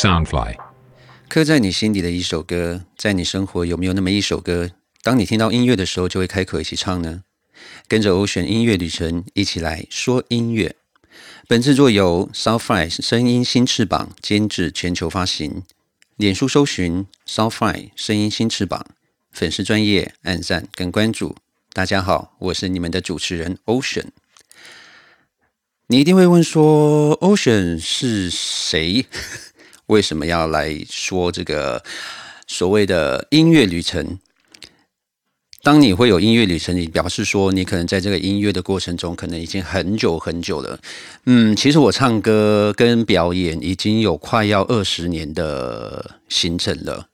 Soundfly，刻在你心底的一首歌，在你生活有没有那么一首歌，当你听到音乐的时候，就会开口一起唱呢？跟着欧选音乐旅程，一起来说音乐。本制作由 Soundfly 声音新翅膀监制，全球发行。脸书搜寻 Soundfly 声音新翅膀，粉丝专业按赞跟关注。大家好，我是你们的主持人 Ocean。你一定会问说，Ocean 是谁？为什么要来说这个所谓的音乐旅程？当你会有音乐旅程，你表示说你可能在这个音乐的过程中，可能已经很久很久了。嗯，其实我唱歌跟表演已经有快要二十年的行程了。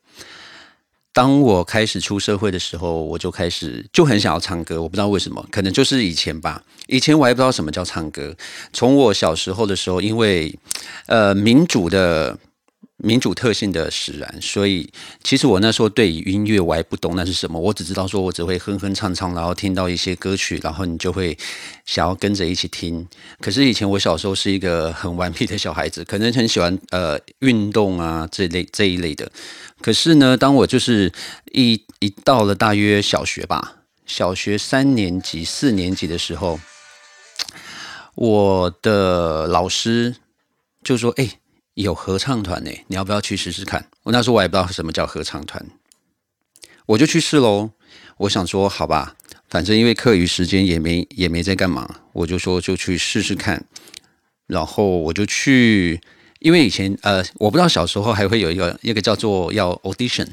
当我开始出社会的时候，我就开始就很想要唱歌。我不知道为什么，可能就是以前吧。以前我还不知道什么叫唱歌。从我小时候的时候，因为呃民主的。民主特性的使然，所以其实我那时候对音乐我还不懂那是什么，我只知道说我只会哼哼唱唱，然后听到一些歌曲，然后你就会想要跟着一起听。可是以前我小时候是一个很顽皮的小孩子，可能很喜欢呃运动啊这类这一类的。可是呢，当我就是一一到了大约小学吧，小学三年级、四年级的时候，我的老师就说：“哎。”有合唱团呢，你要不要去试试看？我那时候我也不知道什么叫合唱团，我就去试喽。我想说，好吧，反正因为课余时间也没也没在干嘛，我就说就去试试看。然后我就去，因为以前呃，我不知道小时候还会有一个一个叫做要 audition，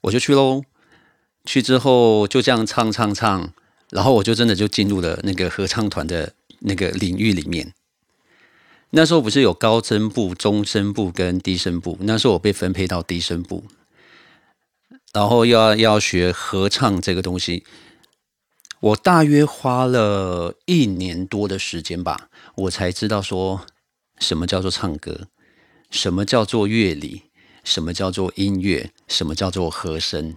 我就去喽。去之后就这样唱唱唱，然后我就真的就进入了那个合唱团的那个领域里面。那时候不是有高声部、中声部跟低声部？那时候我被分配到低声部，然后要要学合唱这个东西。我大约花了一年多的时间吧，我才知道说什么叫做唱歌，什么叫做乐理，什么叫做音乐，什么叫做和声。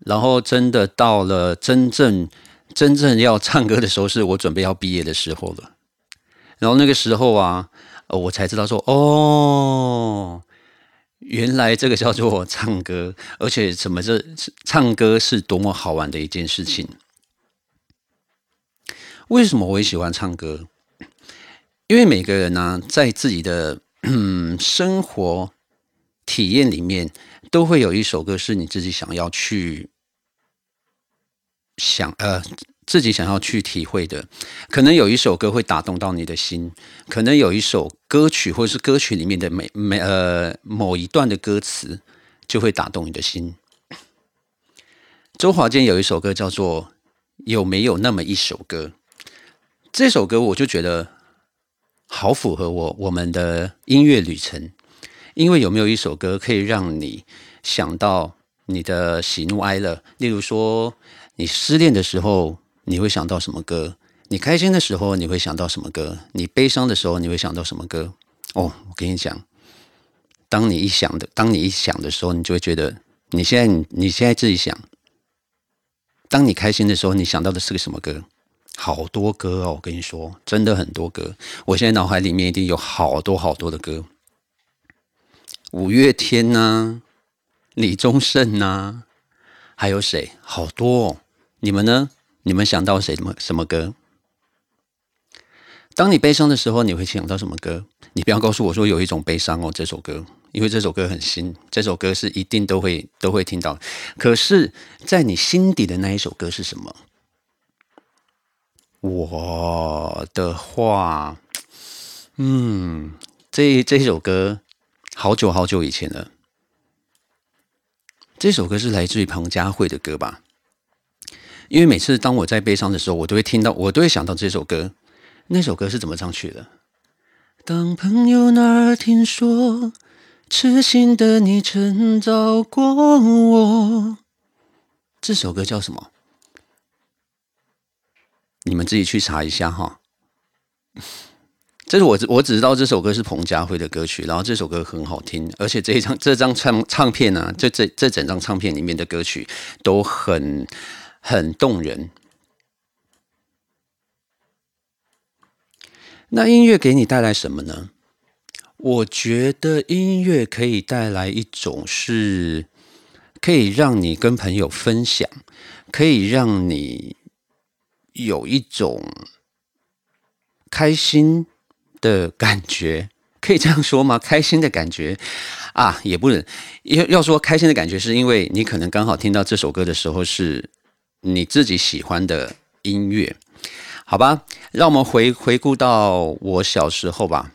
然后真的到了真正真正要唱歌的时候，是我准备要毕业的时候了。然后那个时候啊，我才知道说，哦，原来这个叫做唱歌，而且什么这唱歌是多么好玩的一件事情。为什么我也喜欢唱歌？因为每个人呢，在自己的生活体验里面，都会有一首歌是你自己想要去想呃。自己想要去体会的，可能有一首歌会打动到你的心，可能有一首歌曲或者是歌曲里面的每每呃某一段的歌词就会打动你的心。周华健有一首歌叫做《有没有那么一首歌》，这首歌我就觉得好符合我我们的音乐旅程，因为有没有一首歌可以让你想到你的喜怒哀乐，例如说你失恋的时候。你会想到什么歌？你开心的时候你会想到什么歌？你悲伤的时候你会想到什么歌？哦，我跟你讲，当你一想的，当你一想的时候，你就会觉得，你现在你现在自己想，当你开心的时候，你想到的是个什么歌？好多歌哦，我跟你说，真的很多歌。我现在脑海里面一定有好多好多的歌，五月天呐，李宗盛呐，还有谁？好多哦，你们呢？你们想到什么什么歌？当你悲伤的时候，你会想到什么歌？你不要告诉我说有一种悲伤哦，这首歌，因为这首歌很新，这首歌是一定都会都会听到。可是，在你心底的那一首歌是什么？我的话，嗯，这这首歌好久好久以前了。这首歌是来自于彭佳慧的歌吧？因为每次当我在悲伤的时候，我都会听到，我都会想到这首歌。那首歌是怎么唱去的？当朋友那儿听说，痴心的你曾找过我。这首歌叫什么？你们自己去查一下哈。这是我我只知道这首歌是彭佳慧的歌曲，然后这首歌很好听，而且这一张这张唱唱片呢，这这这整张唱片里面的歌曲都很。很动人。那音乐给你带来什么呢？我觉得音乐可以带来一种是，可以让你跟朋友分享，可以让你有一种开心的感觉，可以这样说吗？开心的感觉啊，也不能要要说开心的感觉，是因为你可能刚好听到这首歌的时候是你自己喜欢的音乐。好吧，让我们回回顾到我小时候吧。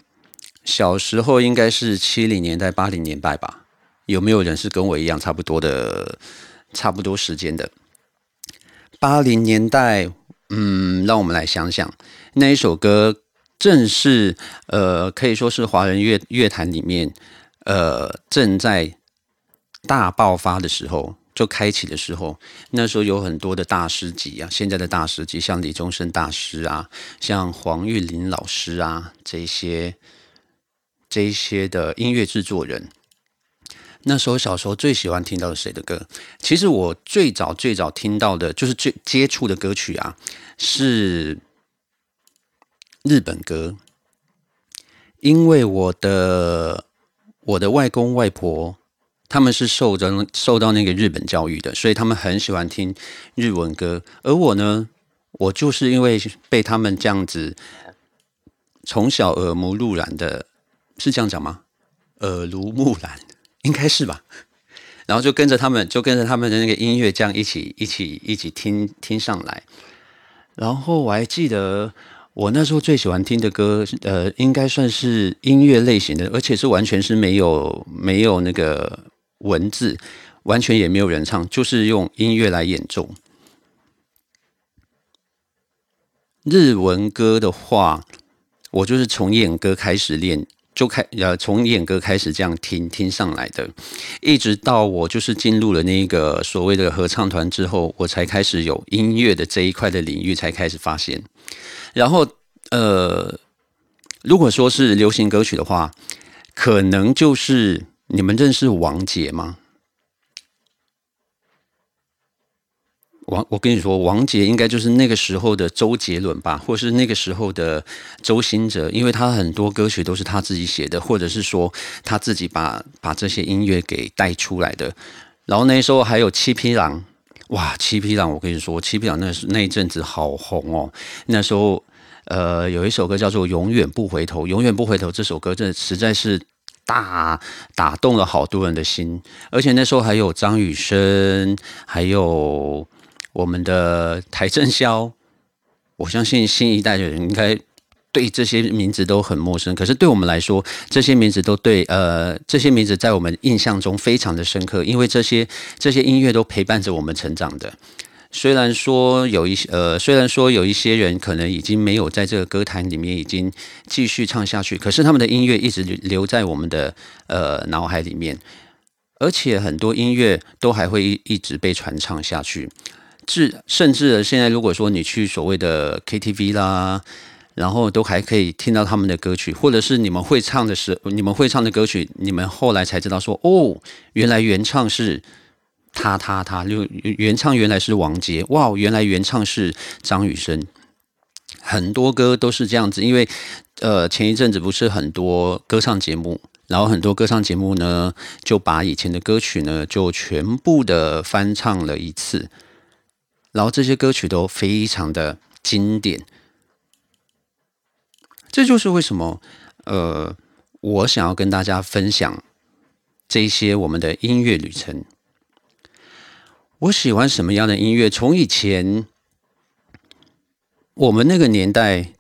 小时候应该是七零年代、八零年代吧？有没有人是跟我一样差不多的、差不多时间的？八零年代，嗯，让我们来想想，那一首歌正是呃，可以说是华人乐乐坛里面呃正在大爆发的时候。就开启的时候，那时候有很多的大师级啊，现在的大师级，像李宗盛大师啊，像黄韵玲老师啊，这些这些的音乐制作人。那时候小时候最喜欢听到谁的歌？其实我最早最早听到的，就是最接触的歌曲啊，是日本歌，因为我的我的外公外婆。他们是受着受到那个日本教育的，所以他们很喜欢听日文歌。而我呢，我就是因为被他们这样子从小耳濡目染的，是这样讲吗？耳濡目染应该是吧。然后就跟着他们，就跟着他们的那个音乐这样一起一起一起听听上来。然后我还记得我那时候最喜欢听的歌，呃，应该算是音乐类型的，而且是完全是没有没有那个。文字完全也没有人唱，就是用音乐来演奏。日文歌的话，我就是从演歌开始练，就开呃从演歌开始这样听听上来的，一直到我就是进入了那个所谓的合唱团之后，我才开始有音乐的这一块的领域才开始发现。然后呃，如果说是流行歌曲的话，可能就是。你们认识王杰吗？王，我跟你说，王杰应该就是那个时候的周杰伦吧，或是那个时候的周兴哲，因为他很多歌曲都是他自己写的，或者是说他自己把把这些音乐给带出来的。然后那时候还有七匹狼，哇，七匹狼，我跟你说，七匹狼那那一阵子好红哦。那时候，呃，有一首歌叫做《永远不回头》，《永远不回头》这首歌，这实在是。大打动了好多人的心，而且那时候还有张雨生，还有我们的邰正宵。我相信新一代的人应该对这些名字都很陌生，可是对我们来说，这些名字都对呃，这些名字在我们印象中非常的深刻，因为这些这些音乐都陪伴着我们成长的。虽然说有一些呃，虽然说有一些人可能已经没有在这个歌坛里面已经继续唱下去，可是他们的音乐一直留留在我们的呃脑海里面，而且很多音乐都还会一直被传唱下去。至甚至现在，如果说你去所谓的 KTV 啦，然后都还可以听到他们的歌曲，或者是你们会唱的时，你们会唱的歌曲，你们后来才知道说，哦，原来原唱是。他他他，就原唱原来是王杰，哇，原来原唱是张雨生，很多歌都是这样子。因为呃，前一阵子不是很多歌唱节目，然后很多歌唱节目呢，就把以前的歌曲呢，就全部的翻唱了一次，然后这些歌曲都非常的经典。这就是为什么呃，我想要跟大家分享这些我们的音乐旅程。我喜欢什么样的音乐？从以前我们那个年代，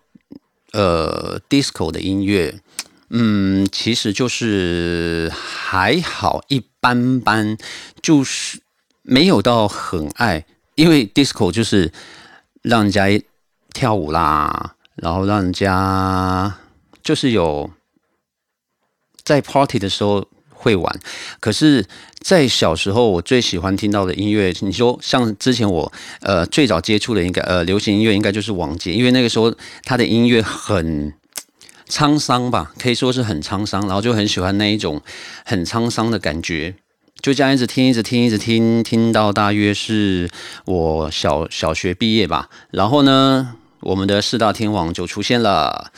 呃，disco 的音乐，嗯，其实就是还好一般般，就是没有到很爱，因为 disco 就是让人家跳舞啦，然后让人家就是有在 party 的时候。会玩，可是，在小时候，我最喜欢听到的音乐，你说像之前我呃最早接触的应该呃流行音乐，应该就是王杰，因为那个时候他的音乐很沧桑吧，可以说是很沧桑，然后就很喜欢那一种很沧桑的感觉，就这样一直听，一直听，一直听，听到大约是我小小学毕业吧，然后呢，我们的四大天王就出现了。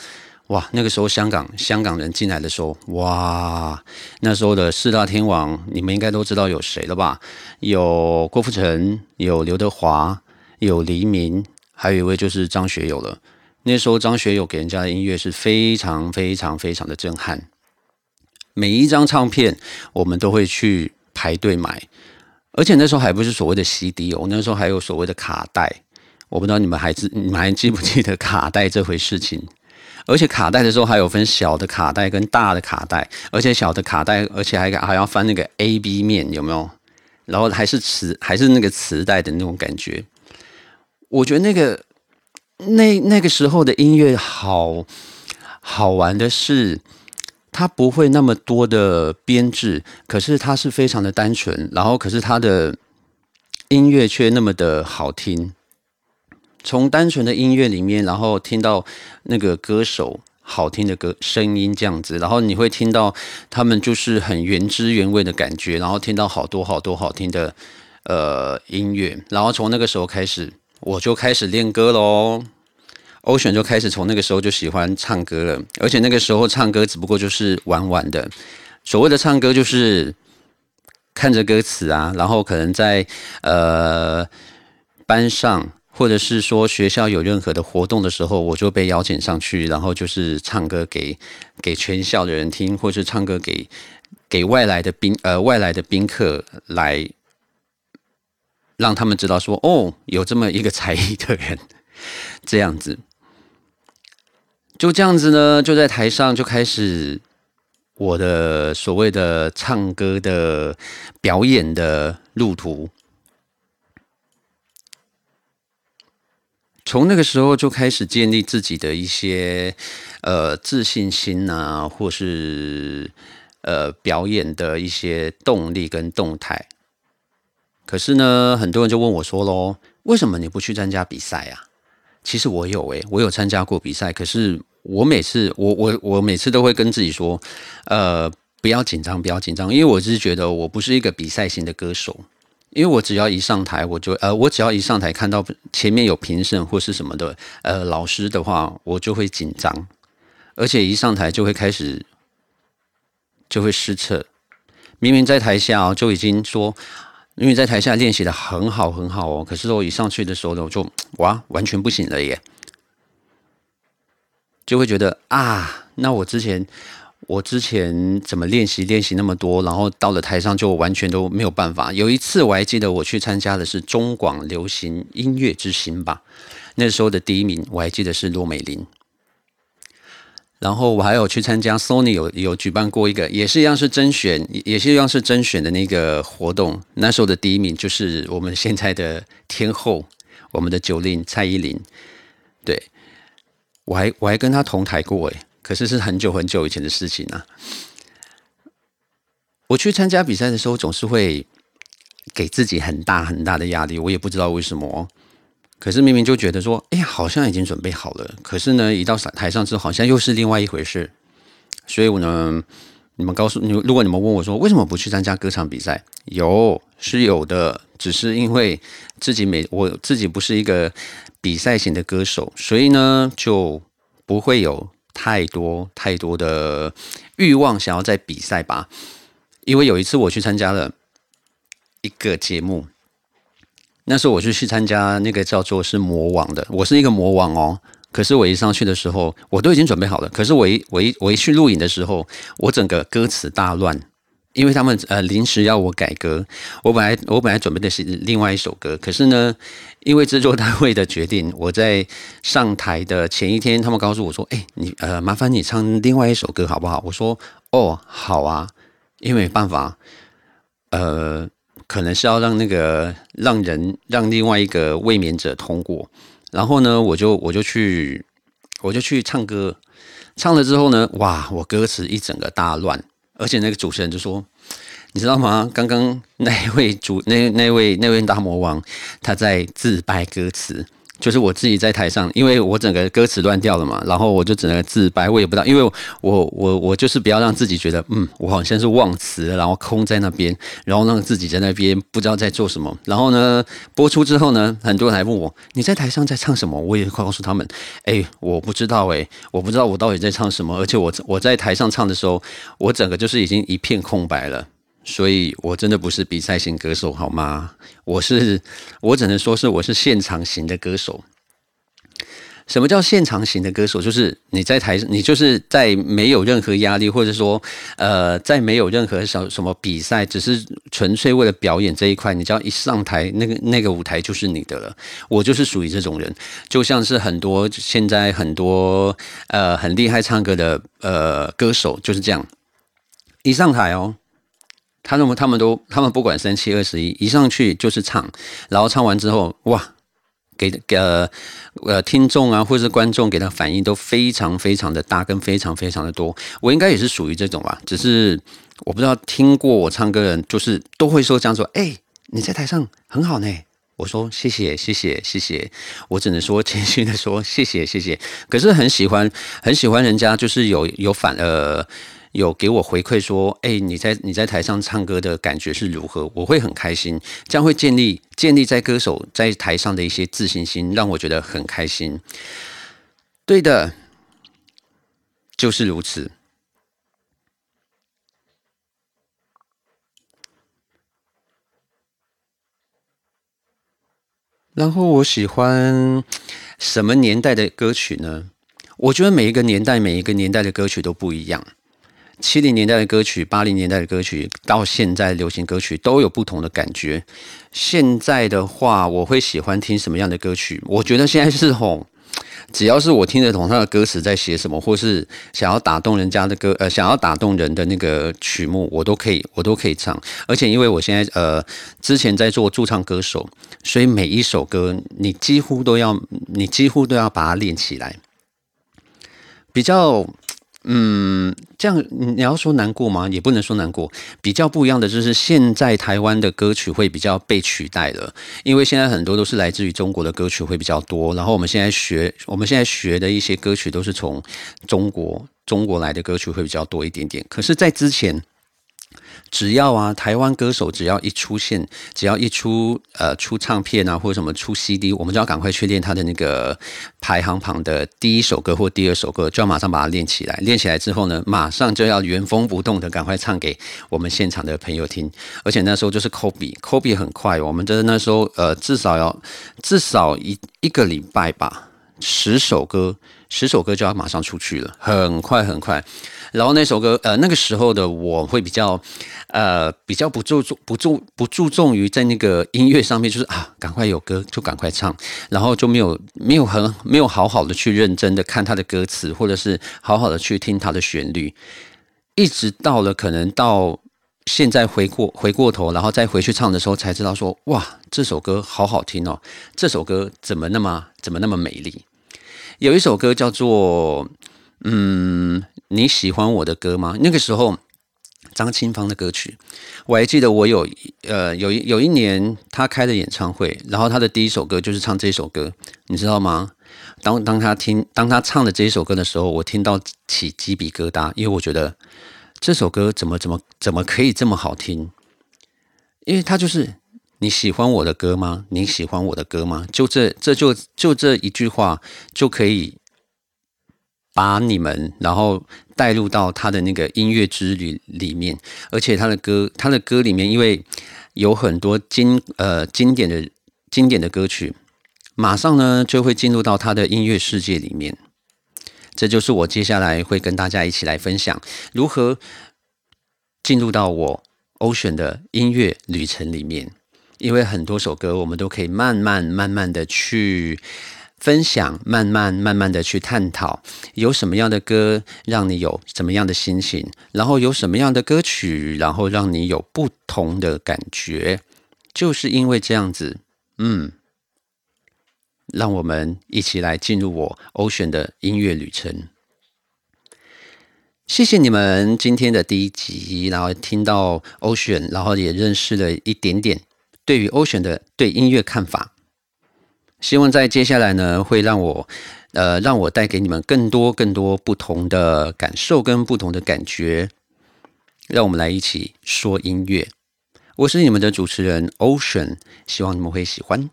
哇，那个时候香港香港人进来的时候，哇，那时候的四大天王，你们应该都知道有谁了吧？有郭富城，有刘德华，有黎明，还有一位就是张学友了。那时候张学友给人家的音乐是非常非常非常的震撼，每一张唱片我们都会去排队买，而且那时候还不是所谓的 CD 哦，那时候还有所谓的卡带。我不知道你们还记你们还记不记得卡带这回事情？而且卡带的时候还有分小的卡带跟大的卡带，而且小的卡带，而且还还要翻那个 A B 面，有没有？然后还是磁，还是那个磁带的那种感觉。我觉得那个那那个时候的音乐好好玩的是，它不会那么多的编制，可是它是非常的单纯，然后可是它的音乐却那么的好听。从单纯的音乐里面，然后听到那个歌手好听的歌声音这样子，然后你会听到他们就是很原汁原味的感觉，然后听到好多好多好听的呃音乐，然后从那个时候开始，我就开始练歌喽。欧选就开始从那个时候就喜欢唱歌了，而且那个时候唱歌只不过就是玩玩的，所谓的唱歌就是看着歌词啊，然后可能在呃班上。或者是说学校有任何的活动的时候，我就被邀请上去，然后就是唱歌给给全校的人听，或是唱歌给给外来的宾呃外来的宾客来，让他们知道说哦，有这么一个才艺的人，这样子，就这样子呢，就在台上就开始我的所谓的唱歌的表演的路途。从那个时候就开始建立自己的一些呃自信心啊，或是呃表演的一些动力跟动态。可是呢，很多人就问我说喽：“为什么你不去参加比赛啊？”其实我有诶，我有参加过比赛，可是我每次我我我每次都会跟自己说：“呃，不要紧张，不要紧张，因为我是觉得我不是一个比赛型的歌手。”因为我只要一上台，我就呃，我只要一上台看到前面有评审或是什么的呃老师的话，我就会紧张，而且一上台就会开始就会失策。明明在台下就已经说，因为在台下练习的很好很好哦，可是我一上去的时候呢，我就哇完全不行了耶，就会觉得啊，那我之前。我之前怎么练习练习那么多，然后到了台上就完全都没有办法。有一次我还记得我去参加的是中广流行音乐之星吧，那时候的第一名我还记得是骆美玲。然后我还有去参加 Sony 有有举办过一个，也是一样是甄选，也是一样是甄选的那个活动。那时候的第一名就是我们现在的天后，我们的九令蔡依林。对我还我还跟她同台过诶。可是是很久很久以前的事情啊！我去参加比赛的时候，总是会给自己很大很大的压力，我也不知道为什么。可是明明就觉得说，哎呀，好像已经准备好了。可是呢，一到台上之后，好像又是另外一回事。所以我呢，你们告诉你，如果你们问我说，为什么不去参加歌唱比赛？有是有的，只是因为自己每我自己不是一个比赛型的歌手，所以呢，就不会有。太多太多的欲望想要在比赛吧，因为有一次我去参加了一个节目，那时候我就去参加那个叫做是魔王的，我是一个魔王哦。可是我一上去的时候，我都已经准备好了，可是我一我一我一去录影的时候，我整个歌词大乱。因为他们呃临时要我改歌，我本来我本来准备的是另外一首歌，可是呢，因为制作单位的决定，我在上台的前一天，他们告诉我说：“哎，你呃麻烦你唱另外一首歌好不好？”我说：“哦，好啊。”因为没办法，呃，可能是要让那个让人让另外一个未眠者通过，然后呢，我就我就去我就去唱歌，唱了之后呢，哇，我歌词一整个大乱。而且那个主持人就说：“你知道吗？刚刚那位主那那位那位大魔王他在自白歌词，就是我自己在台上，因为我整个歌词乱掉了嘛，然后我就整个自白，我也不知道，因为我我我就是不要让自己觉得，嗯，我好像是忘词，然后空在那边，然后让自己在那边不知道在做什么。然后呢，播出之后呢，很多人来问我，你在台上在唱什么？我也会告诉他们，哎，我不知道，哎，我不知道我到底在唱什么，而且我我在台上唱的时候，我整个就是已经一片空白了。所以我真的不是比赛型歌手，好吗？我是，我只能说是我是现场型的歌手。什么叫现场型的歌手？就是你在台，你就是在没有任何压力，或者说，呃，在没有任何什什么比赛，只是纯粹为了表演这一块，你只要一上台，那个那个舞台就是你的了。我就是属于这种人，就像是很多现在很多呃很厉害唱歌的呃歌手就是这样，一上台哦。他认为他们都，他们不管三七二十一，一上去就是唱，然后唱完之后，哇，给给呃呃听众啊或者是观众给他反应都非常非常的大，跟非常非常的多。我应该也是属于这种吧，只是我不知道听过我唱歌人，就是都会说这样说，哎，你在台上很好呢。我说谢谢谢谢谢谢，我只能说谦虚的说谢谢谢谢。可是很喜欢很喜欢人家就是有有反呃。有给我回馈说，哎，你在你在台上唱歌的感觉是如何？我会很开心，这样会建立建立在歌手在台上的一些自信心，让我觉得很开心。对的，就是如此。然后我喜欢什么年代的歌曲呢？我觉得每一个年代每一个年代的歌曲都不一样。七零年代的歌曲，八零年代的歌曲，到现在流行歌曲都有不同的感觉。现在的话，我会喜欢听什么样的歌曲？我觉得现在是吼，只要是我听得懂他的歌词在写什么，或是想要打动人家的歌，呃，想要打动人的那个曲目，我都可以，我都可以唱。而且因为我现在呃，之前在做驻唱歌手，所以每一首歌你几乎都要，你几乎都要把它练起来，比较。嗯，这样你要说难过吗？也不能说难过。比较不一样的就是，现在台湾的歌曲会比较被取代了，因为现在很多都是来自于中国的歌曲会比较多。然后我们现在学，我们现在学的一些歌曲都是从中国中国来的歌曲会比较多一点点。可是，在之前。只要啊，台湾歌手只要一出现，只要一出呃出唱片啊，或者什么出 CD，我们就要赶快去练他的那个排行榜的第一首歌或第二首歌，就要马上把它练起来。练起来之后呢，马上就要原封不动的赶快唱给我们现场的朋友听。而且那时候就是 copy，copy 很快，我们的那时候呃至少要至少一一个礼拜吧，十首歌，十首歌就要马上出去了，很快很快。然后那首歌，呃，那个时候的我会比较，呃，比较不注重、不注、不注重于在那个音乐上面，就是啊，赶快有歌就赶快唱，然后就没有没有很没有好好的去认真的看他的歌词，或者是好好的去听他的旋律，一直到了可能到现在回过回过头，然后再回去唱的时候，才知道说，哇，这首歌好好听哦，这首歌怎么那么怎么那么美丽？有一首歌叫做，嗯。你喜欢我的歌吗？那个时候，张清芳的歌曲，我还记得。我有呃，有一有一年，他开的演唱会，然后他的第一首歌就是唱这首歌，你知道吗？当当他听当他唱的这一首歌的时候，我听到起鸡皮疙瘩，因为我觉得这首歌怎么怎么怎么可以这么好听？因为他就是你喜欢我的歌吗？你喜欢我的歌吗？就这这就就这一句话就可以。把你们然后带入到他的那个音乐之旅里面，而且他的歌，他的歌里面，因为有很多经呃经典的经典的歌曲，马上呢就会进入到他的音乐世界里面。这就是我接下来会跟大家一起来分享如何进入到我 Ocean 的音乐旅程里面，因为很多首歌我们都可以慢慢慢慢的去。分享，慢慢慢慢的去探讨，有什么样的歌让你有什么样的心情，然后有什么样的歌曲，然后让你有不同的感觉，就是因为这样子，嗯，让我们一起来进入我欧选的音乐旅程。谢谢你们今天的第一集，然后听到欧选，然后也认识了一点点对于欧选的对音乐看法。希望在接下来呢，会让我呃让我带给你们更多更多不同的感受跟不同的感觉。让我们来一起说音乐。我是你们的主持人 Ocean，希望你们会喜欢。